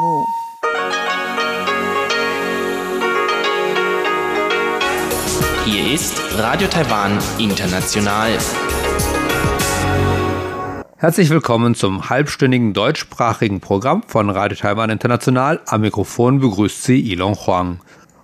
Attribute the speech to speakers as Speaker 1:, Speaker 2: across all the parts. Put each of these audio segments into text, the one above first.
Speaker 1: 目。
Speaker 2: Hier ist Radio Taiwan International.
Speaker 3: Herzlich willkommen zum halbstündigen deutschsprachigen Programm von Radio Taiwan International. Am Mikrofon begrüßt Sie Ilon Huang.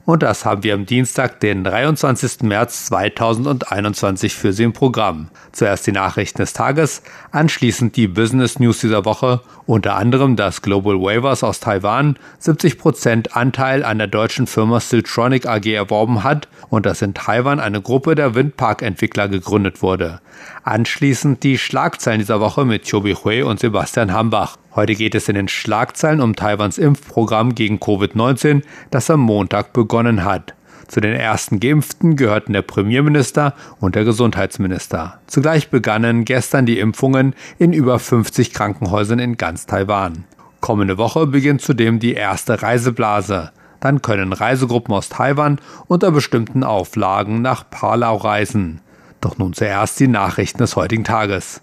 Speaker 3: Und das haben wir am Dienstag, den 23. März 2021 für Sie im Programm. Zuerst die Nachrichten des Tages, anschließend die Business News dieser Woche, unter anderem, dass Global Waivers aus Taiwan 70% Anteil an der deutschen Firma Siltronic AG erworben hat und dass in Taiwan eine Gruppe der Windparkentwickler gegründet wurde. Anschließend die Schlagzeilen dieser Woche mit Chobi Hui und Sebastian Hambach. Heute geht es in den Schlagzeilen um Taiwans Impfprogramm gegen Covid-19, das am Montag begonnen hat. Zu den ersten Geimpften gehörten der Premierminister und der Gesundheitsminister. Zugleich begannen gestern die Impfungen in über 50 Krankenhäusern in ganz Taiwan. Kommende Woche beginnt zudem die erste Reiseblase. Dann können Reisegruppen aus Taiwan unter bestimmten Auflagen nach Palau reisen. Doch nun zuerst die Nachrichten des heutigen Tages.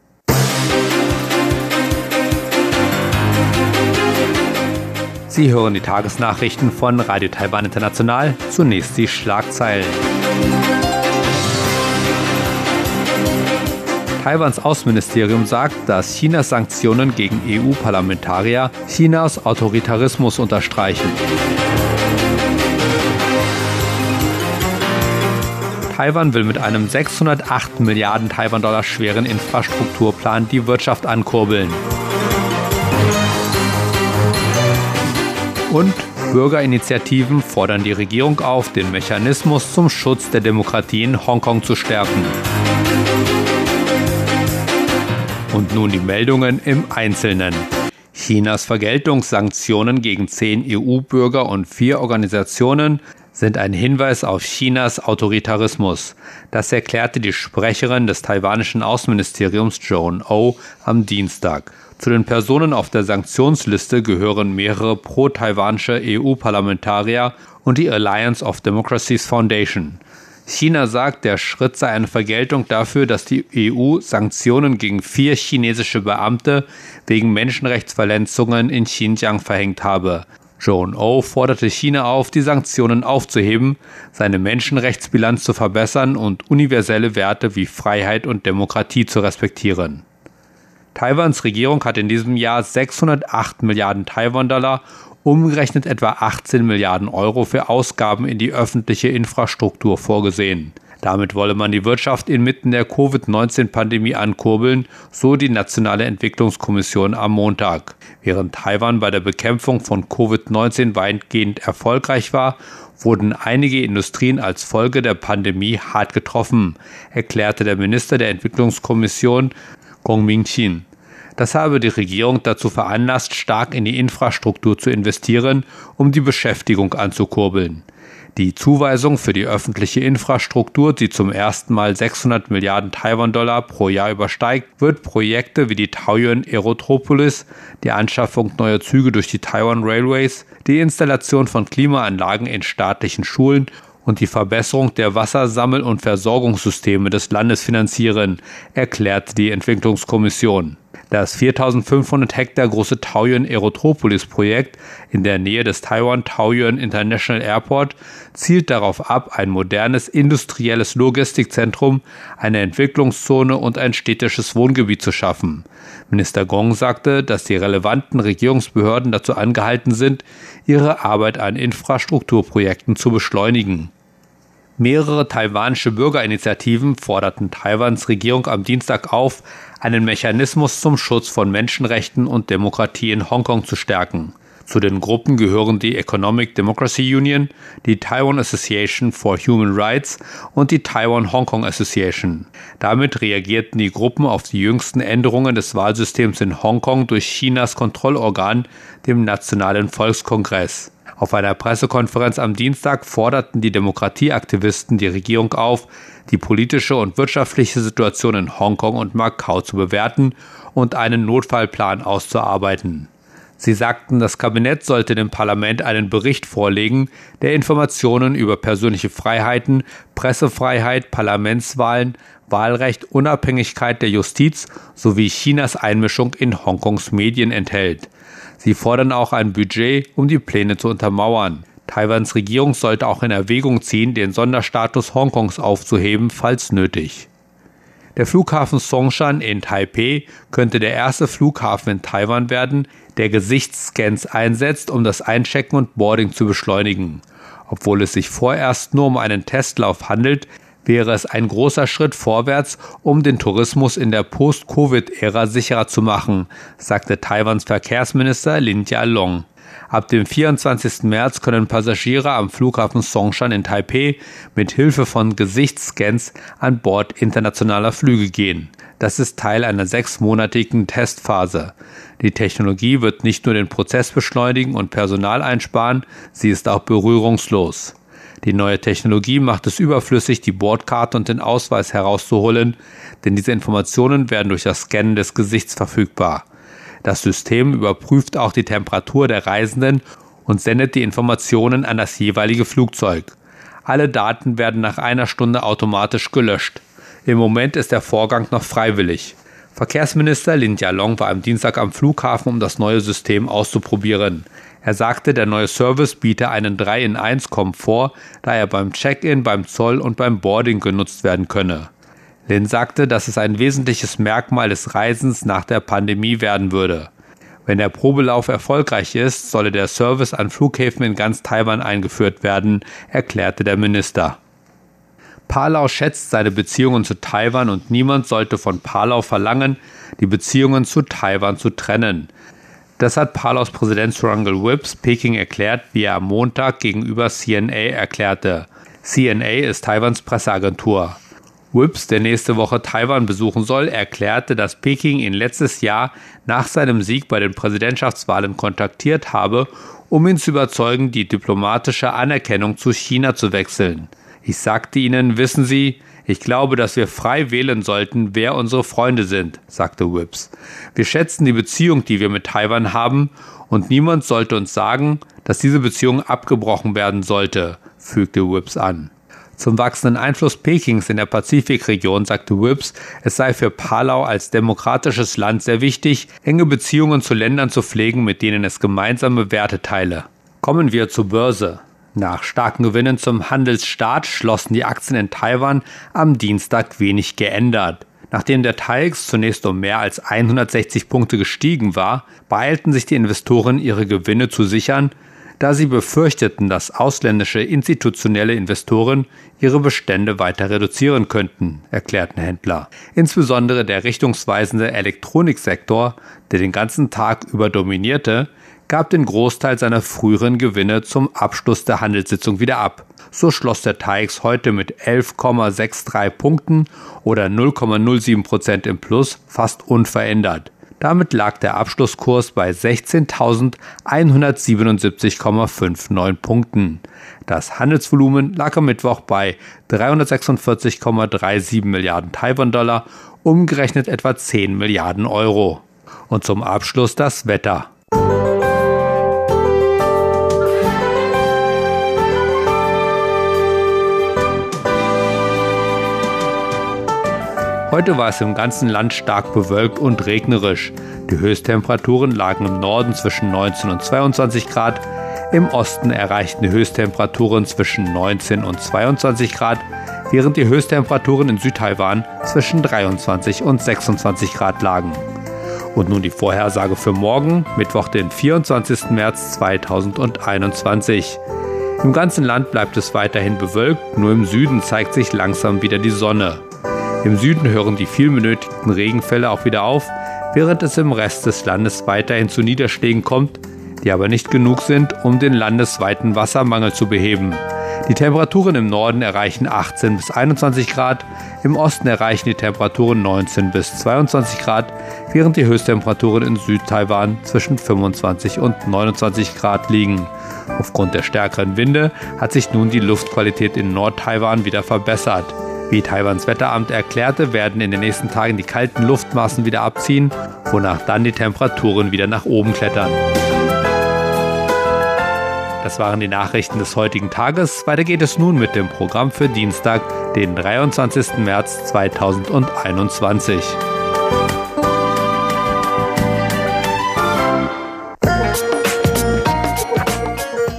Speaker 3: Sie hören die Tagesnachrichten von Radio Taiwan International. Zunächst die Schlagzeilen. Taiwans Außenministerium sagt, dass Chinas Sanktionen gegen EU-Parlamentarier Chinas Autoritarismus unterstreichen. Taiwan will mit einem 608 Milliarden Taiwan-Dollar schweren Infrastrukturplan die Wirtschaft ankurbeln. Und Bürgerinitiativen fordern die Regierung auf, den Mechanismus zum Schutz der Demokratie in Hongkong zu stärken. Und nun die Meldungen im Einzelnen. Chinas Vergeltungssanktionen gegen zehn EU-Bürger und vier Organisationen sind ein Hinweis auf Chinas Autoritarismus. Das erklärte die Sprecherin des taiwanischen Außenministeriums Joan O am Dienstag. Zu den Personen auf der Sanktionsliste gehören mehrere pro-taiwanische EU-Parlamentarier und die Alliance of Democracies Foundation. China sagt, der Schritt sei eine Vergeltung dafür, dass die EU Sanktionen gegen vier chinesische Beamte wegen Menschenrechtsverletzungen in Xinjiang verhängt habe. Joan O forderte China auf, die Sanktionen aufzuheben, seine Menschenrechtsbilanz zu verbessern und universelle Werte wie Freiheit und Demokratie zu respektieren. Taiwans Regierung hat in diesem Jahr 608 Milliarden Taiwan-Dollar, umgerechnet etwa 18 Milliarden Euro für Ausgaben in die öffentliche Infrastruktur vorgesehen. Damit wolle man die Wirtschaft inmitten der Covid-19-Pandemie ankurbeln, so die Nationale Entwicklungskommission am Montag. Während Taiwan bei der Bekämpfung von Covid-19 weitgehend erfolgreich war, wurden einige Industrien als Folge der Pandemie hart getroffen, erklärte der Minister der Entwicklungskommission Gong Ming-Chin. Das habe die Regierung dazu veranlasst, stark in die Infrastruktur zu investieren, um die Beschäftigung anzukurbeln. Die Zuweisung für die öffentliche Infrastruktur, die zum ersten Mal 600 Milliarden Taiwan-Dollar pro Jahr übersteigt, wird Projekte wie die Taoyuan Aerotropolis, die Anschaffung neuer Züge durch die Taiwan Railways, die Installation von Klimaanlagen in staatlichen Schulen und die Verbesserung der Wassersammel- und Versorgungssysteme des Landes finanzieren, erklärte die Entwicklungskommission. Das 4500 Hektar große Taoyuan Aerotropolis Projekt in der Nähe des Taiwan Taoyuan International Airport zielt darauf ab, ein modernes industrielles Logistikzentrum, eine Entwicklungszone und ein städtisches Wohngebiet zu schaffen. Minister Gong sagte, dass die relevanten Regierungsbehörden dazu angehalten sind, ihre Arbeit an Infrastrukturprojekten zu beschleunigen. Mehrere taiwanische Bürgerinitiativen forderten Taiwans Regierung am Dienstag auf, einen Mechanismus zum Schutz von Menschenrechten und Demokratie in Hongkong zu stärken. Zu den Gruppen gehören die Economic Democracy Union, die Taiwan Association for Human Rights und die Taiwan Hong Kong Association. Damit reagierten die Gruppen auf die jüngsten Änderungen des Wahlsystems in Hongkong durch Chinas Kontrollorgan, dem Nationalen Volkskongress. Auf einer Pressekonferenz am Dienstag forderten die Demokratieaktivisten die Regierung auf, die politische und wirtschaftliche Situation in Hongkong und Macau zu bewerten und einen Notfallplan auszuarbeiten. Sie sagten, das Kabinett sollte dem Parlament einen Bericht vorlegen, der Informationen über persönliche Freiheiten, Pressefreiheit, Parlamentswahlen, Wahlrecht, Unabhängigkeit der Justiz sowie Chinas Einmischung in Hongkongs Medien enthält. Sie fordern auch ein Budget, um die Pläne zu untermauern. Taiwans Regierung sollte auch in Erwägung ziehen, den Sonderstatus Hongkongs aufzuheben, falls nötig. Der Flughafen Songshan in Taipei könnte der erste Flughafen in Taiwan werden, der Gesichtsscans einsetzt, um das Einchecken und Boarding zu beschleunigen. Obwohl es sich vorerst nur um einen Testlauf handelt, wäre es ein großer Schritt vorwärts, um den Tourismus in der Post-Covid-Ära sicherer zu machen, sagte Taiwans Verkehrsminister Lin Jialong. Ab dem 24. März können Passagiere am Flughafen Songshan in Taipei mit Hilfe von Gesichtsscans an Bord internationaler Flüge gehen. Das ist Teil einer sechsmonatigen Testphase. Die Technologie wird nicht nur den Prozess beschleunigen und Personal einsparen, sie ist auch berührungslos. Die neue Technologie macht es überflüssig, die Bordkarte und den Ausweis herauszuholen, denn diese Informationen werden durch das Scannen des Gesichts verfügbar. Das System überprüft auch die Temperatur der Reisenden und sendet die Informationen an das jeweilige Flugzeug. Alle Daten werden nach einer Stunde automatisch gelöscht. Im Moment ist der Vorgang noch freiwillig. Verkehrsminister Lin Jialong war am Dienstag am Flughafen, um das neue System auszuprobieren. Er sagte, der neue Service biete einen 3 in 1 Komfort, da er beim Check-in, beim Zoll und beim Boarding genutzt werden könne. Lin sagte, dass es ein wesentliches Merkmal des Reisens nach der Pandemie werden würde. Wenn der Probelauf erfolgreich ist, solle der Service an Flughäfen in ganz Taiwan eingeführt werden, erklärte der Minister. Palau schätzt seine Beziehungen zu Taiwan und niemand sollte von Palau verlangen, die Beziehungen zu Taiwan zu trennen. Das hat Palaus Präsident Surangel Whips Peking erklärt, wie er am Montag gegenüber CNA erklärte. CNA ist Taiwans Presseagentur. Whips, der nächste Woche Taiwan besuchen soll, erklärte, dass Peking ihn letztes Jahr nach seinem Sieg bei den Präsidentschaftswahlen kontaktiert habe, um ihn zu überzeugen, die diplomatische Anerkennung zu China zu wechseln. Ich sagte ihnen, wissen Sie, ich glaube, dass wir frei wählen sollten, wer unsere Freunde sind, sagte Whips. Wir schätzen die Beziehung, die wir mit Taiwan haben, und niemand sollte uns sagen, dass diese Beziehung abgebrochen werden sollte, fügte Whips an. Zum wachsenden Einfluss Pekings in der Pazifikregion sagte Whips, es sei für Palau als demokratisches Land sehr wichtig, enge Beziehungen zu Ländern zu pflegen, mit denen es gemeinsame Werte teile. Kommen wir zur Börse. Nach starken Gewinnen zum Handelsstaat schlossen die Aktien in Taiwan am Dienstag wenig geändert. Nachdem der TAIX zunächst um mehr als 160 Punkte gestiegen war, beeilten sich die Investoren ihre Gewinne zu sichern, da sie befürchteten, dass ausländische institutionelle Investoren ihre Bestände weiter reduzieren könnten, erklärten Händler. Insbesondere der richtungsweisende Elektroniksektor, der den ganzen Tag über dominierte, gab den Großteil seiner früheren Gewinne zum Abschluss der Handelssitzung wieder ab. So schloss der TAIX heute mit 11,63 Punkten oder 0,07 Prozent im Plus fast unverändert. Damit lag der Abschlusskurs bei 16.177,59 Punkten. Das Handelsvolumen lag am Mittwoch bei 346,37 Milliarden Taiwan-Dollar, umgerechnet etwa 10 Milliarden Euro. Und zum Abschluss das Wetter. Heute war es im ganzen Land stark bewölkt und regnerisch. Die Höchsttemperaturen lagen im Norden zwischen 19 und 22 Grad, im Osten erreichten die Höchsttemperaturen zwischen 19 und 22 Grad, während die Höchsttemperaturen in Südtaiwan zwischen 23 und 26 Grad lagen. Und nun die Vorhersage für morgen, Mittwoch, den 24. März 2021. Im ganzen Land bleibt es weiterhin bewölkt, nur im Süden zeigt sich langsam wieder die Sonne. Im Süden hören die viel benötigten Regenfälle auch wieder auf, während es im Rest des Landes weiterhin zu Niederschlägen kommt, die aber nicht genug sind, um den landesweiten Wassermangel zu beheben. Die Temperaturen im Norden erreichen 18 bis 21 Grad, im Osten erreichen die Temperaturen 19 bis 22 Grad, während die Höchsttemperaturen in Südtaiwan zwischen 25 und 29 Grad liegen. Aufgrund der stärkeren Winde hat sich nun die Luftqualität in Nordtaiwan wieder verbessert. Wie Taiwans Wetteramt erklärte, werden in den nächsten Tagen die kalten Luftmassen wieder abziehen, wonach dann die Temperaturen wieder nach oben klettern. Das waren die Nachrichten des heutigen Tages. Weiter geht es nun mit dem Programm für Dienstag, den 23. März 2021.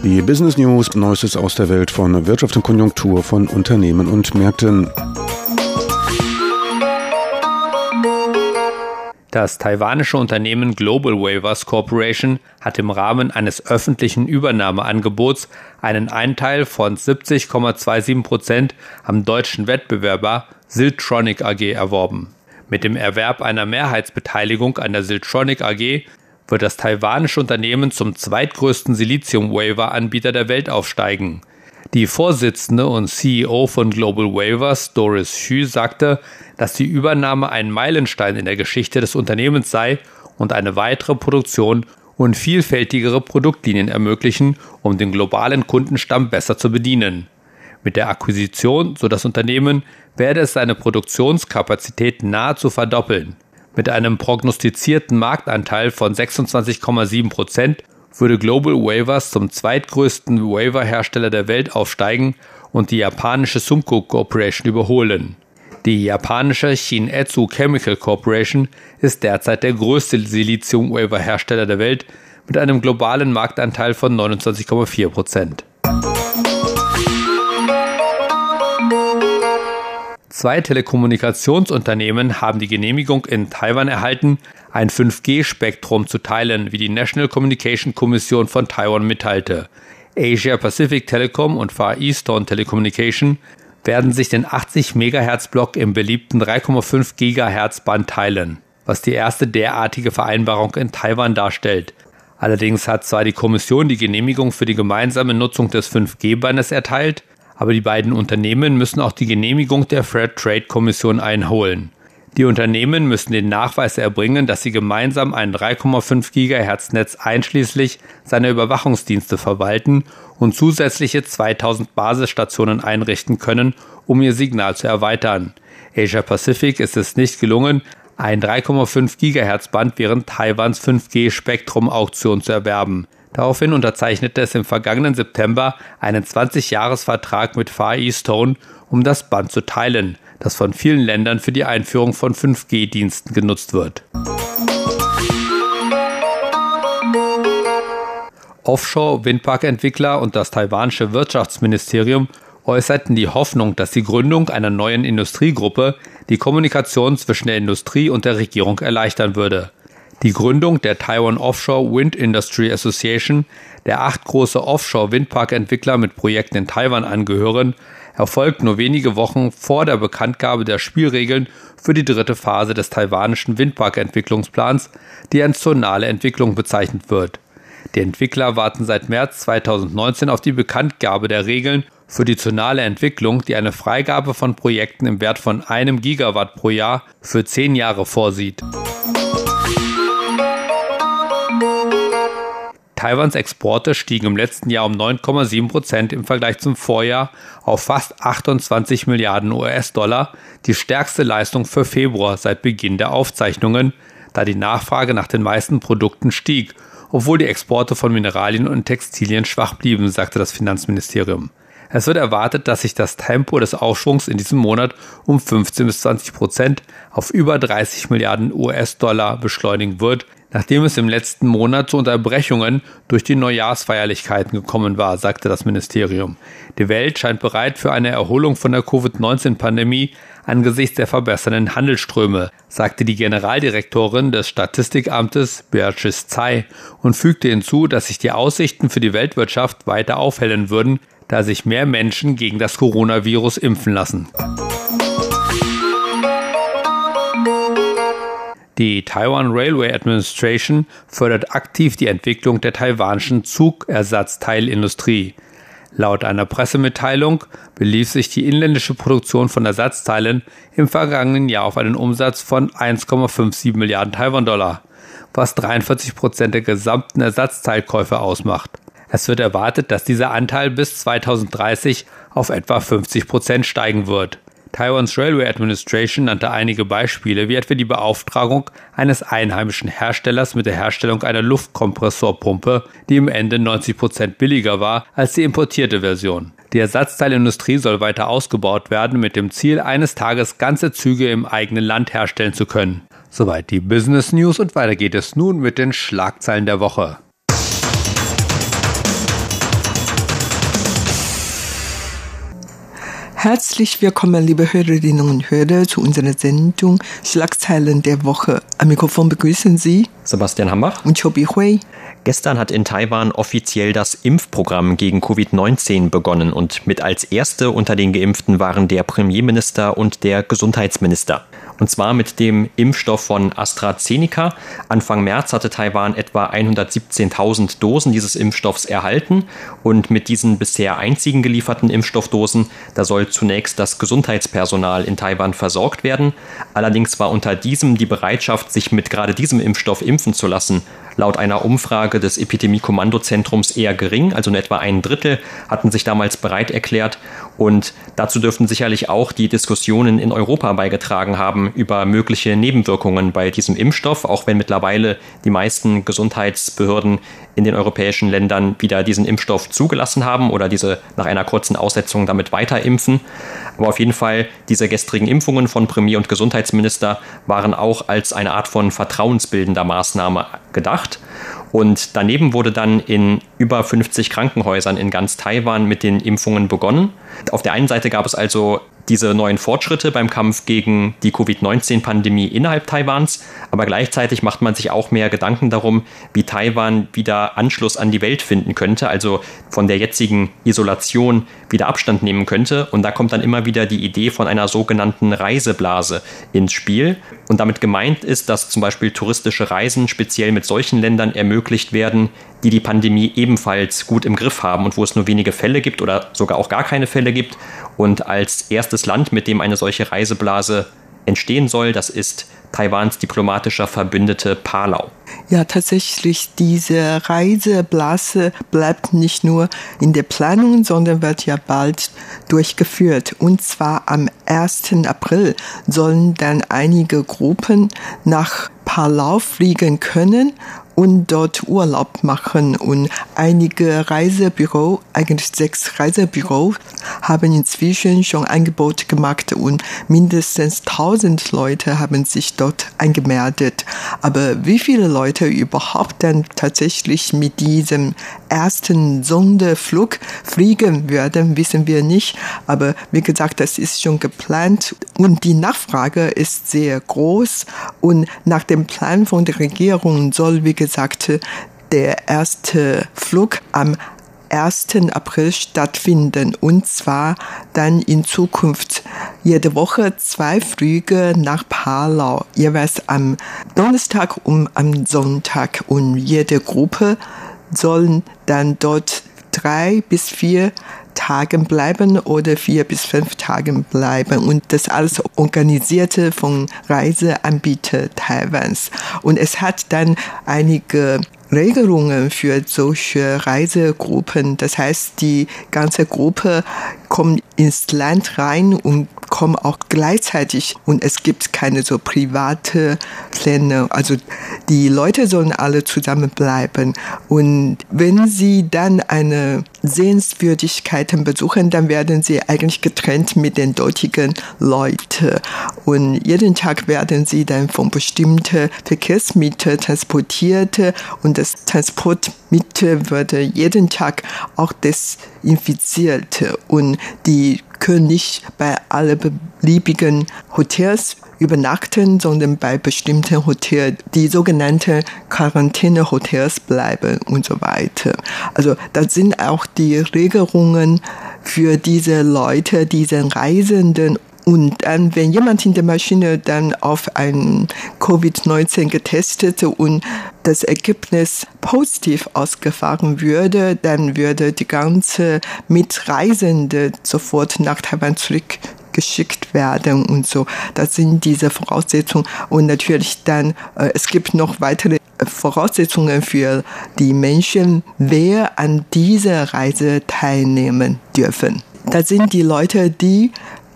Speaker 1: Die Business News, Neuestes aus der Welt von Wirtschaft und Konjunktur von Unternehmen und Märkten.
Speaker 3: Das taiwanische Unternehmen Global Waivers Corporation hat im Rahmen eines öffentlichen Übernahmeangebots einen Einteil von 70,27 Prozent am deutschen Wettbewerber Siltronic AG erworben. Mit dem Erwerb einer Mehrheitsbeteiligung an der Siltronic AG wird das taiwanische Unternehmen zum zweitgrößten Silizium-Waiver-Anbieter der Welt aufsteigen. Die Vorsitzende und CEO von Global Waivers, Doris Xu, sagte, dass die Übernahme ein Meilenstein in der Geschichte des Unternehmens sei und eine weitere Produktion und vielfältigere Produktlinien ermöglichen, um den globalen Kundenstamm besser zu bedienen. Mit der Akquisition, so das Unternehmen, werde es seine Produktionskapazität nahezu verdoppeln. Mit einem prognostizierten Marktanteil von 26,7 Prozent würde Global Waivers zum zweitgrößten Waiver-Hersteller der Welt aufsteigen und die japanische Sumco Corporation überholen. Die japanische Shin-Etsu Chemical Corporation ist derzeit der größte Silizium-Waiver-Hersteller der Welt mit einem globalen Marktanteil von 29,4 Prozent. Zwei Telekommunikationsunternehmen haben die Genehmigung in Taiwan erhalten, ein 5G-Spektrum zu teilen, wie die National Communication Commission von Taiwan mitteilte. Asia Pacific Telecom und Far Eastern Telecommunication werden sich den 80 MHz Block im beliebten 3,5 GHz Band teilen, was die erste derartige Vereinbarung in Taiwan darstellt. Allerdings hat zwar die Kommission die Genehmigung für die gemeinsame Nutzung des 5G-Bandes erteilt, aber die beiden Unternehmen müssen auch die Genehmigung der Fair Trade Kommission einholen. Die Unternehmen müssen den Nachweis erbringen, dass sie gemeinsam ein 3,5 GHz Netz einschließlich seiner Überwachungsdienste verwalten und zusätzliche 2000 Basisstationen einrichten können, um ihr Signal zu erweitern. Asia Pacific ist es nicht gelungen, ein 3,5 GHz Band während Taiwans 5G Spektrum Auktion zu erwerben. Daraufhin unterzeichnete es im vergangenen September einen 20-Jahres-Vertrag mit Far Eastone, um das Band zu teilen, das von vielen Ländern für die Einführung von 5G-Diensten genutzt wird. Offshore-Windparkentwickler und das taiwanische Wirtschaftsministerium äußerten die Hoffnung, dass die Gründung einer neuen Industriegruppe die Kommunikation zwischen der Industrie und der Regierung erleichtern würde. Die Gründung der Taiwan Offshore Wind Industry Association, der acht große Offshore-Windparkentwickler mit Projekten in Taiwan angehören, erfolgt nur wenige Wochen vor der Bekanntgabe der Spielregeln für die dritte Phase des taiwanischen Windparkentwicklungsplans, die als zonale Entwicklung bezeichnet wird. Die Entwickler warten seit März 2019 auf die Bekanntgabe der Regeln für die zonale Entwicklung, die eine Freigabe von Projekten im Wert von einem Gigawatt pro Jahr für zehn Jahre vorsieht. Taiwans Exporte stiegen im letzten Jahr um 9,7 Prozent im Vergleich zum Vorjahr auf fast 28 Milliarden US-Dollar, die stärkste Leistung für Februar seit Beginn der Aufzeichnungen, da die Nachfrage nach den meisten Produkten stieg, obwohl die Exporte von Mineralien und Textilien schwach blieben, sagte das Finanzministerium. Es wird erwartet, dass sich das Tempo des Aufschwungs in diesem Monat um 15 bis 20 Prozent auf über 30 Milliarden US-Dollar beschleunigen wird, nachdem es im letzten Monat zu Unterbrechungen durch die Neujahrsfeierlichkeiten gekommen war, sagte das Ministerium. Die Welt scheint bereit für eine Erholung von der Covid-19-Pandemie angesichts der verbessernden Handelsströme, sagte die Generaldirektorin des Statistikamtes Beatrice Tsai und fügte hinzu, dass sich die Aussichten für die Weltwirtschaft weiter aufhellen würden, da sich mehr Menschen gegen das Coronavirus impfen lassen. Die Taiwan Railway Administration fördert aktiv die Entwicklung der taiwanischen Zugersatzteilindustrie. Laut einer Pressemitteilung belief sich die inländische Produktion von Ersatzteilen im vergangenen Jahr auf einen Umsatz von 1,57 Milliarden Taiwan-Dollar, was 43 Prozent der gesamten Ersatzteilkäufe ausmacht. Es wird erwartet, dass dieser Anteil bis 2030 auf etwa 50 Prozent steigen wird. Taiwans Railway Administration nannte einige Beispiele, wie etwa die Beauftragung eines einheimischen Herstellers mit der Herstellung einer Luftkompressorpumpe, die im Ende 90 Prozent billiger war als die importierte Version. Die Ersatzteilindustrie soll weiter ausgebaut werden, mit dem Ziel, eines Tages ganze Züge im eigenen Land herstellen zu können. Soweit die Business News und weiter geht es nun mit den Schlagzeilen der Woche.
Speaker 4: Herzlich willkommen, liebe Hörerinnen und Hörer, zu unserer Sendung Schlagzeilen der Woche. Am Mikrofon begrüßen Sie
Speaker 5: Sebastian Hambach
Speaker 4: und Chobi Hui.
Speaker 5: Gestern hat in Taiwan offiziell das Impfprogramm gegen Covid-19 begonnen und mit als erste unter den Geimpften waren der Premierminister und der Gesundheitsminister. Und zwar mit dem Impfstoff von AstraZeneca. Anfang März hatte Taiwan etwa 117.000 Dosen dieses Impfstoffs erhalten. Und mit diesen bisher einzigen gelieferten Impfstoffdosen, da soll zunächst das Gesundheitspersonal in Taiwan versorgt werden. Allerdings war unter diesem die Bereitschaft, sich mit gerade diesem Impfstoff impfen zu lassen, laut einer Umfrage des Epidemie-Kommandozentrums eher gering, also nur etwa ein Drittel hatten sich damals bereit erklärt. Und dazu dürften sicherlich auch die Diskussionen in Europa beigetragen haben über mögliche Nebenwirkungen bei diesem Impfstoff, auch wenn mittlerweile die meisten Gesundheitsbehörden in den europäischen Ländern wieder diesen Impfstoff zugelassen haben oder diese nach einer kurzen Aussetzung damit weiter impfen. Aber auf jeden Fall, diese gestrigen Impfungen von Premier und Gesundheitsminister waren auch als eine Art von vertrauensbildender Maßnahme gedacht. Und daneben wurde dann in über 50 Krankenhäusern in ganz Taiwan mit den Impfungen begonnen. Auf der einen Seite gab es also diese neuen Fortschritte beim Kampf gegen die Covid-19-Pandemie innerhalb Taiwans, aber gleichzeitig macht man sich auch mehr Gedanken darum, wie Taiwan wieder Anschluss an die Welt finden könnte, also von der jetzigen Isolation wieder Abstand nehmen könnte. Und da kommt dann immer wieder die Idee von einer sogenannten Reiseblase ins Spiel. Und damit gemeint ist, dass zum Beispiel touristische Reisen speziell mit solchen Ländern ermöglicht werden, die die Pandemie ebenfalls gut im Griff haben und wo es nur wenige Fälle gibt oder sogar auch gar keine Fälle gibt. Und als erstes Land, mit dem eine solche Reiseblase entstehen soll, das ist Taiwans diplomatischer Verbündete Palau.
Speaker 4: Ja, tatsächlich, diese Reiseblase bleibt nicht nur in der Planung, sondern wird ja bald durchgeführt. Und zwar am 1. April sollen dann einige Gruppen nach Palau fliegen können und dort Urlaub machen. Und einige Reisebüro, eigentlich sechs Reisebüros, haben inzwischen schon Angebot gemacht und mindestens 1000 Leute haben sich dort angemeldet. Aber wie viele Leute überhaupt dann tatsächlich mit diesem ersten Sonderflug fliegen werden, wissen wir nicht. Aber wie gesagt, das ist schon geplant und die Nachfrage ist sehr groß und nach dem Plan von der Regierung soll, wie gesagt, der erste Flug am 1. April stattfinden. Und zwar dann in Zukunft. Jede Woche zwei Flüge nach Palau, jeweils am Donnerstag und am Sonntag. Und jede Gruppe sollen dann dort drei bis vier Tagen bleiben oder vier bis fünf Tagen bleiben und das alles organisierte von Reiseanbieter Taiwans. Und es hat dann einige Regelungen für solche Reisegruppen. Das heißt, die ganze Gruppe kommt ins Land rein und kommen auch gleichzeitig und es gibt keine so private Pläne. Also die Leute sollen alle zusammen bleiben und wenn sie dann eine Sehenswürdigkeiten besuchen, dann werden sie eigentlich getrennt mit den dortigen Leuten und jeden Tag werden sie dann von bestimmten Verkehrsmitteln transportiert und das Transportmittel wird jeden Tag auch desinfiziert. Und die können nicht bei allen beliebigen Hotels übernachten, sondern bei bestimmten Hotels, die sogenannten Quarantänehotels bleiben und so weiter. Also da sind auch die Regelungen für diese Leute, diese Reisenden und dann, wenn jemand in der Maschine dann auf ein Covid-19 getestet und das Ergebnis positiv ausgefahren würde, dann würde die ganze Mitreisende sofort nach Taiwan zurück geschickt werden und so. Das sind diese Voraussetzungen und natürlich dann, äh, es gibt noch weitere Voraussetzungen für die Menschen, wer an dieser Reise teilnehmen dürfen. Das sind die Leute, die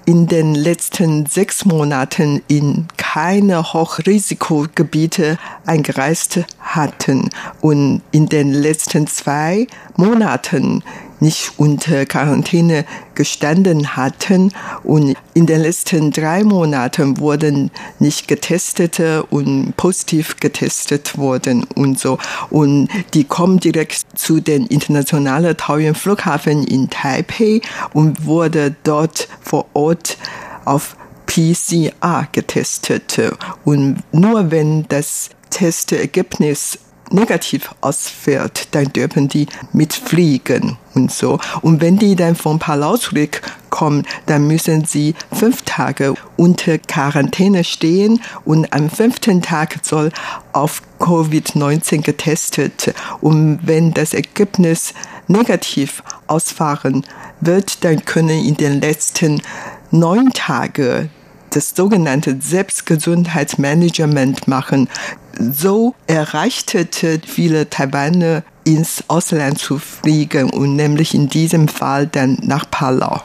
Speaker 4: in den letzten sechs Monaten in keine Hochrisikogebiete eingereist hatten. Und in den letzten zwei Monaten nicht unter Quarantäne gestanden hatten und in den letzten drei Monaten wurden nicht getestete und positiv getestet wurden und so. Und die kommen direkt zu den internationalen Taoyuan Flughafen in Taipei und wurde dort vor Ort auf PCR getestet. Und nur wenn das Testergebnis negativ ausfällt, dann dürfen die mitfliegen und so. Und wenn die dann von Palau zurückkommen, dann müssen sie fünf Tage unter Quarantäne stehen und am fünften Tag soll auf Covid-19 getestet. Und wenn das Ergebnis negativ ausfahren wird, dann können in den letzten neun Tagen das sogenannte Selbstgesundheitsmanagement machen. So erreichte viele Taiwaner ins Ausland zu fliegen und nämlich in diesem Fall dann nach Palau.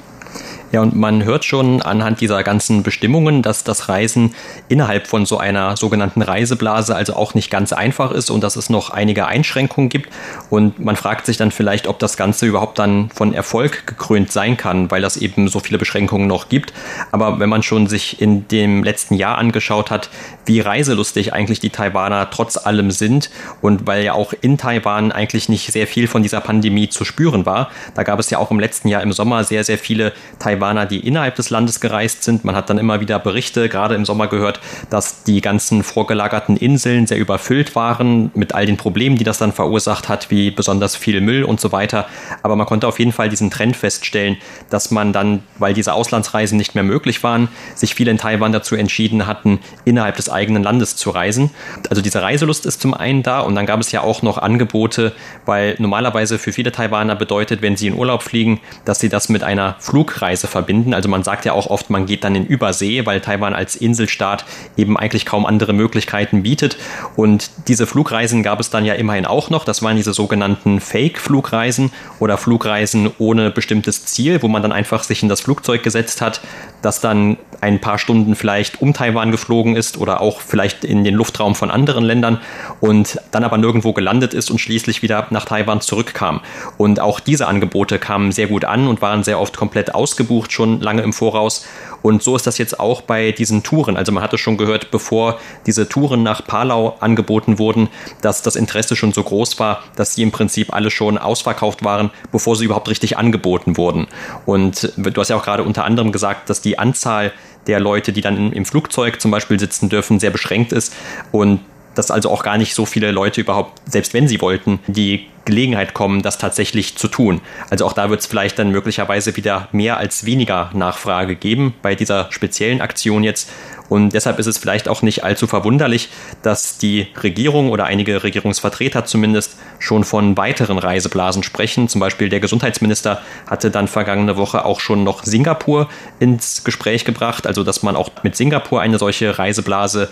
Speaker 5: Ja, und man hört schon anhand dieser ganzen Bestimmungen, dass das Reisen innerhalb von so einer sogenannten Reiseblase also auch nicht ganz einfach ist und dass es noch einige Einschränkungen gibt. Und man fragt sich dann vielleicht, ob das Ganze überhaupt dann von Erfolg gekrönt sein kann, weil das eben so viele Beschränkungen noch gibt. Aber wenn man schon sich in dem letzten Jahr angeschaut hat, wie reiselustig eigentlich die Taiwaner trotz allem sind und weil ja auch in Taiwan eigentlich nicht sehr viel von dieser Pandemie zu spüren war, da gab es ja auch im letzten Jahr im Sommer sehr, sehr viele Taiwaner Taiwaner, die innerhalb des Landes gereist sind. Man hat dann immer wieder Berichte, gerade im Sommer gehört, dass die ganzen vorgelagerten Inseln sehr überfüllt waren mit all den Problemen, die das dann verursacht hat, wie besonders viel Müll und so weiter. Aber man konnte auf jeden Fall diesen Trend feststellen, dass man dann, weil diese Auslandsreisen nicht mehr möglich waren, sich viele in Taiwan dazu entschieden hatten, innerhalb des eigenen Landes zu reisen. Also diese Reiselust ist zum einen da und dann gab es ja auch noch Angebote, weil normalerweise für viele Taiwaner bedeutet, wenn sie in Urlaub fliegen, dass sie das mit einer Flugreise verbinden. Also man sagt ja auch oft, man geht dann in Übersee, weil Taiwan als Inselstaat eben eigentlich kaum andere Möglichkeiten bietet. Und diese Flugreisen gab es dann ja immerhin auch noch. Das waren diese sogenannten Fake-Flugreisen oder Flugreisen ohne bestimmtes Ziel, wo man dann einfach sich in das Flugzeug gesetzt hat, das dann ein paar Stunden vielleicht um Taiwan geflogen ist oder auch vielleicht in den Luftraum von anderen Ländern und dann aber nirgendwo gelandet ist und schließlich wieder nach Taiwan zurückkam. Und auch diese Angebote kamen sehr gut an und waren sehr oft komplett ausgebucht gebucht, schon lange im Voraus. Und so ist das jetzt auch bei diesen Touren. Also man hatte schon gehört, bevor diese Touren nach Palau angeboten wurden, dass das Interesse schon so groß war, dass sie im Prinzip alle schon ausverkauft waren, bevor sie überhaupt richtig angeboten wurden. Und du hast ja auch gerade unter anderem gesagt, dass die Anzahl der Leute, die dann im Flugzeug zum Beispiel sitzen dürfen, sehr beschränkt ist. Und dass also auch gar nicht so viele Leute überhaupt, selbst wenn sie wollten, die Gelegenheit kommen, das tatsächlich zu tun. Also auch da wird es vielleicht dann möglicherweise wieder mehr als weniger Nachfrage geben bei dieser speziellen Aktion jetzt. Und deshalb ist es vielleicht auch nicht allzu verwunderlich, dass die Regierung oder einige Regierungsvertreter zumindest schon von weiteren Reiseblasen sprechen. Zum Beispiel der Gesundheitsminister hatte dann vergangene Woche auch schon noch Singapur ins Gespräch gebracht, also dass man auch mit Singapur eine solche Reiseblase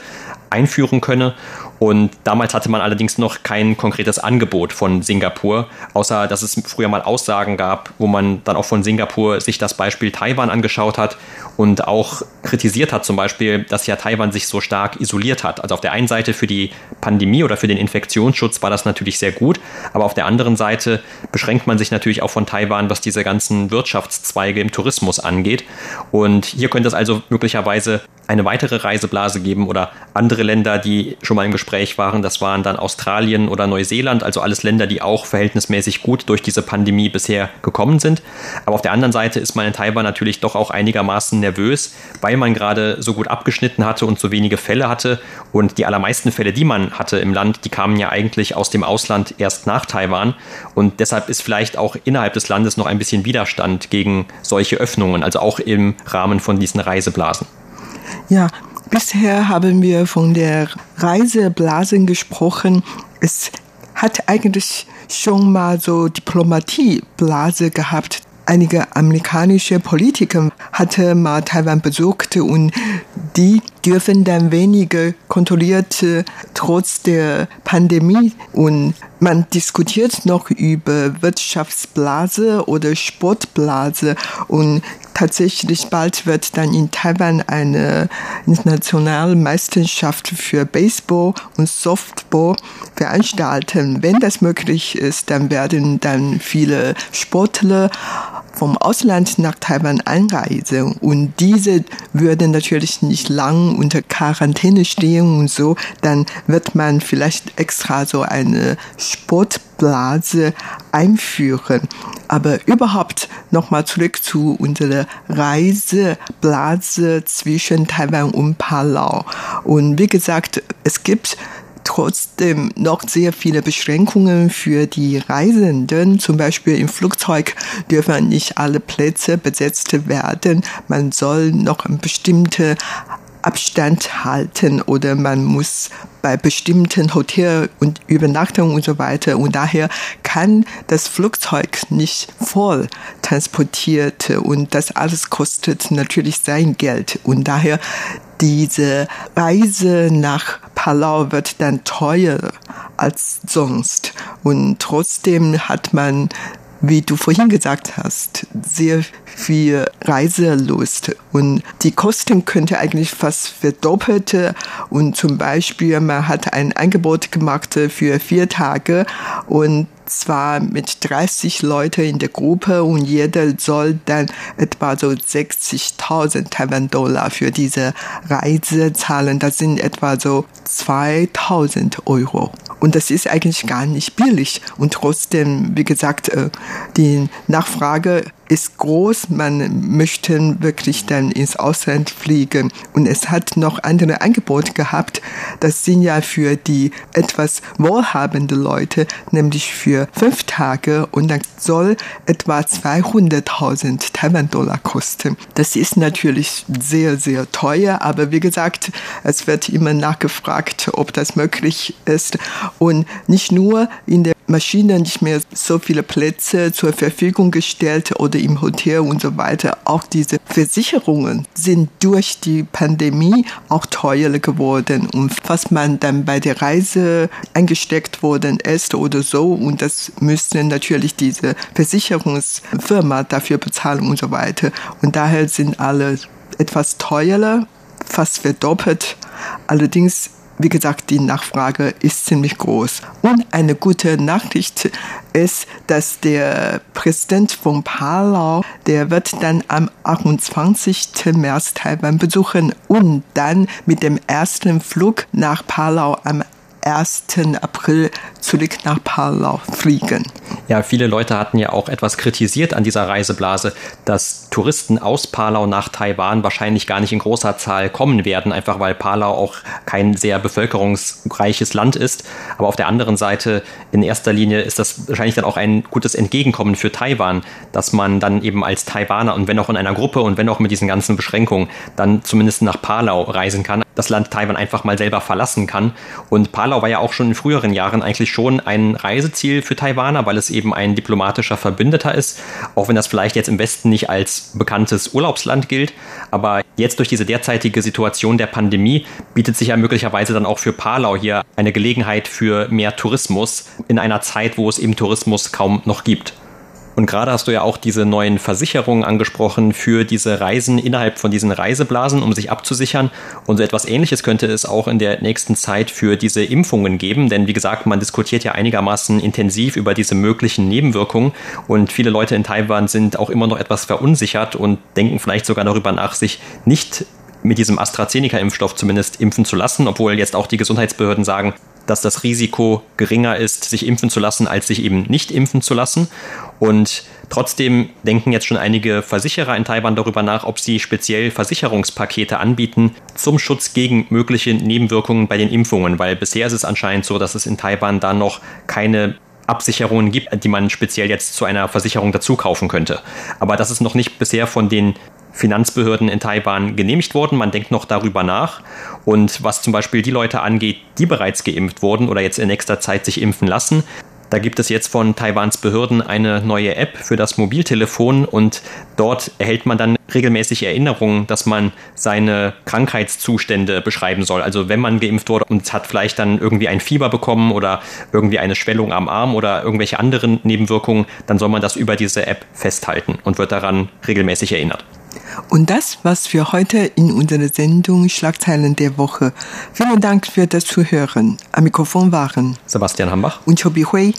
Speaker 5: einführen könne. Und damals hatte man allerdings noch kein konkretes Angebot von Singapur, außer dass es früher mal Aussagen gab, wo man dann auch von Singapur sich das Beispiel Taiwan angeschaut hat und auch kritisiert hat, zum Beispiel, dass ja Taiwan sich so stark isoliert hat. Also auf der einen Seite für die Pandemie oder für den Infektionsschutz war das natürlich sehr gut, aber auf der anderen Seite beschränkt man sich natürlich auch von Taiwan, was diese ganzen Wirtschaftszweige im Tourismus angeht. Und hier könnte es also möglicherweise eine weitere Reiseblase geben oder andere Länder, die schon mal im Gespräch waren. Das waren dann Australien oder Neuseeland, also alles Länder, die auch verhältnismäßig gut durch diese Pandemie bisher gekommen sind. Aber auf der anderen Seite ist man in Taiwan natürlich doch auch einigermaßen nervös, weil man gerade so gut abgeschnitten hatte und so wenige Fälle hatte. Und die allermeisten Fälle, die man hatte im Land, die kamen ja eigentlich aus dem Ausland erst nach Taiwan. Und deshalb ist vielleicht auch innerhalb des Landes noch ein bisschen Widerstand gegen solche Öffnungen, also auch im Rahmen von diesen Reiseblasen.
Speaker 4: Ja, bisher haben wir von der Reiseblasen gesprochen. Es hat eigentlich schon mal so Diplomatieblase gehabt. Einige amerikanische Politiker hatte mal Taiwan besucht und die dürfen dann weniger kontrolliert trotz der Pandemie. Und man diskutiert noch über Wirtschaftsblase oder Sportblase. Und tatsächlich bald wird dann in Taiwan eine internationale Meisterschaft für Baseball und Softball veranstalten. Wenn das möglich ist, dann werden dann viele Sportler vom Ausland nach Taiwan einreisen und diese würden natürlich nicht lang unter Quarantäne stehen und so, dann wird man vielleicht extra so eine Sportblase einführen. Aber überhaupt nochmal zurück zu unserer Reiseblase zwischen Taiwan und Palau. Und wie gesagt, es gibt trotzdem noch sehr viele Beschränkungen für die Reisenden. Zum Beispiel im Flugzeug dürfen nicht alle Plätze besetzt werden. Man soll noch eine bestimmte Abstand halten oder man muss bei bestimmten Hotel und Übernachtungen und so weiter. Und daher kann das Flugzeug nicht voll transportiert und das alles kostet natürlich sein Geld. Und daher diese Reise nach Palau wird dann teurer als sonst. Und trotzdem hat man wie du vorhin gesagt hast, sehr viel Reiselust. Und die Kosten könnte eigentlich fast verdoppelte. Und zum Beispiel, man hat ein Angebot gemacht für vier Tage und zwar mit 30 Leuten in der Gruppe und jeder soll dann etwa so 60.000 Taiwan-Dollar für diese Reise zahlen. Das sind etwa so 2000 Euro. Und das ist eigentlich gar nicht billig. Und trotzdem, wie gesagt, äh, die Nachfrage ist groß. Man möchte wirklich dann ins Ausland fliegen. Und es hat noch andere Angebote gehabt. Das sind ja für die etwas wohlhabende Leute, nämlich für fünf Tage. Und dann soll etwa 200.000 Taiwan-Dollar kosten. Das ist natürlich sehr, sehr teuer. Aber wie gesagt, es wird immer nachgefragt, ob das möglich ist. Und nicht nur in der Maschine nicht mehr so viele Plätze zur Verfügung gestellt oder im Hotel und so weiter. Auch diese Versicherungen sind durch die Pandemie auch teurer geworden und was man dann bei der Reise eingesteckt worden ist oder so und das müsste natürlich diese Versicherungsfirma dafür bezahlen und so weiter. Und daher sind alle etwas teurer, fast verdoppelt. Allerdings wie gesagt, die Nachfrage ist ziemlich groß. Und eine gute Nachricht ist, dass der Präsident von Palau, der wird dann am 28. März Taiwan besuchen und dann mit dem ersten Flug nach Palau am 1. April zurück nach Palau fliegen.
Speaker 5: Ja, viele Leute hatten ja auch etwas kritisiert an dieser Reiseblase, dass Touristen aus Palau nach Taiwan wahrscheinlich gar nicht in großer Zahl kommen werden, einfach weil Palau auch kein sehr bevölkerungsreiches Land ist. Aber auf der anderen Seite, in erster Linie ist das wahrscheinlich dann auch ein gutes Entgegenkommen für Taiwan, dass man dann eben als Taiwaner und wenn auch in einer Gruppe und wenn auch mit diesen ganzen Beschränkungen dann zumindest nach Palau reisen kann, das Land Taiwan einfach mal selber verlassen kann. Und Palau war ja auch schon in früheren Jahren eigentlich schon ein Reiseziel für Taiwaner, weil es eben ein diplomatischer Verbündeter ist, auch wenn das vielleicht jetzt im Westen nicht als bekanntes Urlaubsland gilt. Aber jetzt durch diese derzeitige Situation der Pandemie bietet sich ja möglicherweise dann auch für Palau hier eine Gelegenheit für mehr Tourismus in einer Zeit, wo es eben Tourismus kaum noch gibt. Und gerade hast du ja auch diese neuen Versicherungen angesprochen für diese Reisen innerhalb von diesen Reiseblasen, um sich abzusichern. Und so etwas Ähnliches könnte es auch in der nächsten Zeit für diese Impfungen geben. Denn wie gesagt, man diskutiert ja einigermaßen intensiv über diese möglichen Nebenwirkungen. Und viele Leute in Taiwan sind auch immer noch etwas verunsichert und denken vielleicht sogar darüber nach, sich nicht mit diesem AstraZeneca-Impfstoff zumindest impfen zu lassen, obwohl jetzt auch die Gesundheitsbehörden sagen, dass das Risiko geringer ist, sich impfen zu lassen, als sich eben nicht impfen zu lassen. Und trotzdem denken jetzt schon einige Versicherer in Taiwan darüber nach, ob sie speziell Versicherungspakete anbieten zum Schutz gegen mögliche Nebenwirkungen bei den Impfungen, weil bisher ist es anscheinend so, dass es in Taiwan da noch keine Absicherungen gibt, die man speziell jetzt zu einer Versicherung dazu kaufen könnte. Aber das ist noch nicht bisher von den Finanzbehörden in Taiwan genehmigt worden. Man denkt noch darüber nach. Und was zum Beispiel die Leute angeht, die bereits geimpft wurden oder jetzt in nächster Zeit sich impfen lassen, da gibt es jetzt von Taiwans Behörden eine neue App für das Mobiltelefon und dort erhält man dann regelmäßig Erinnerungen, dass man seine Krankheitszustände beschreiben soll. Also wenn man geimpft wurde und hat vielleicht dann irgendwie ein Fieber bekommen oder irgendwie eine Schwellung am Arm oder irgendwelche anderen Nebenwirkungen, dann soll man das über diese App festhalten und wird daran regelmäßig erinnert.
Speaker 4: Und das war's für heute in unserer Sendung Schlagzeilen der Woche. Vielen Dank für das Zuhören. Am Mikrofon waren
Speaker 5: Sebastian Hambach
Speaker 4: und Chobi Hui.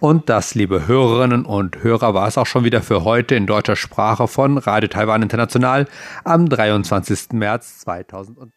Speaker 3: Und das, liebe Hörerinnen und Hörer, war es auch schon wieder für heute in deutscher Sprache von Radio Taiwan International am 23. März 2000.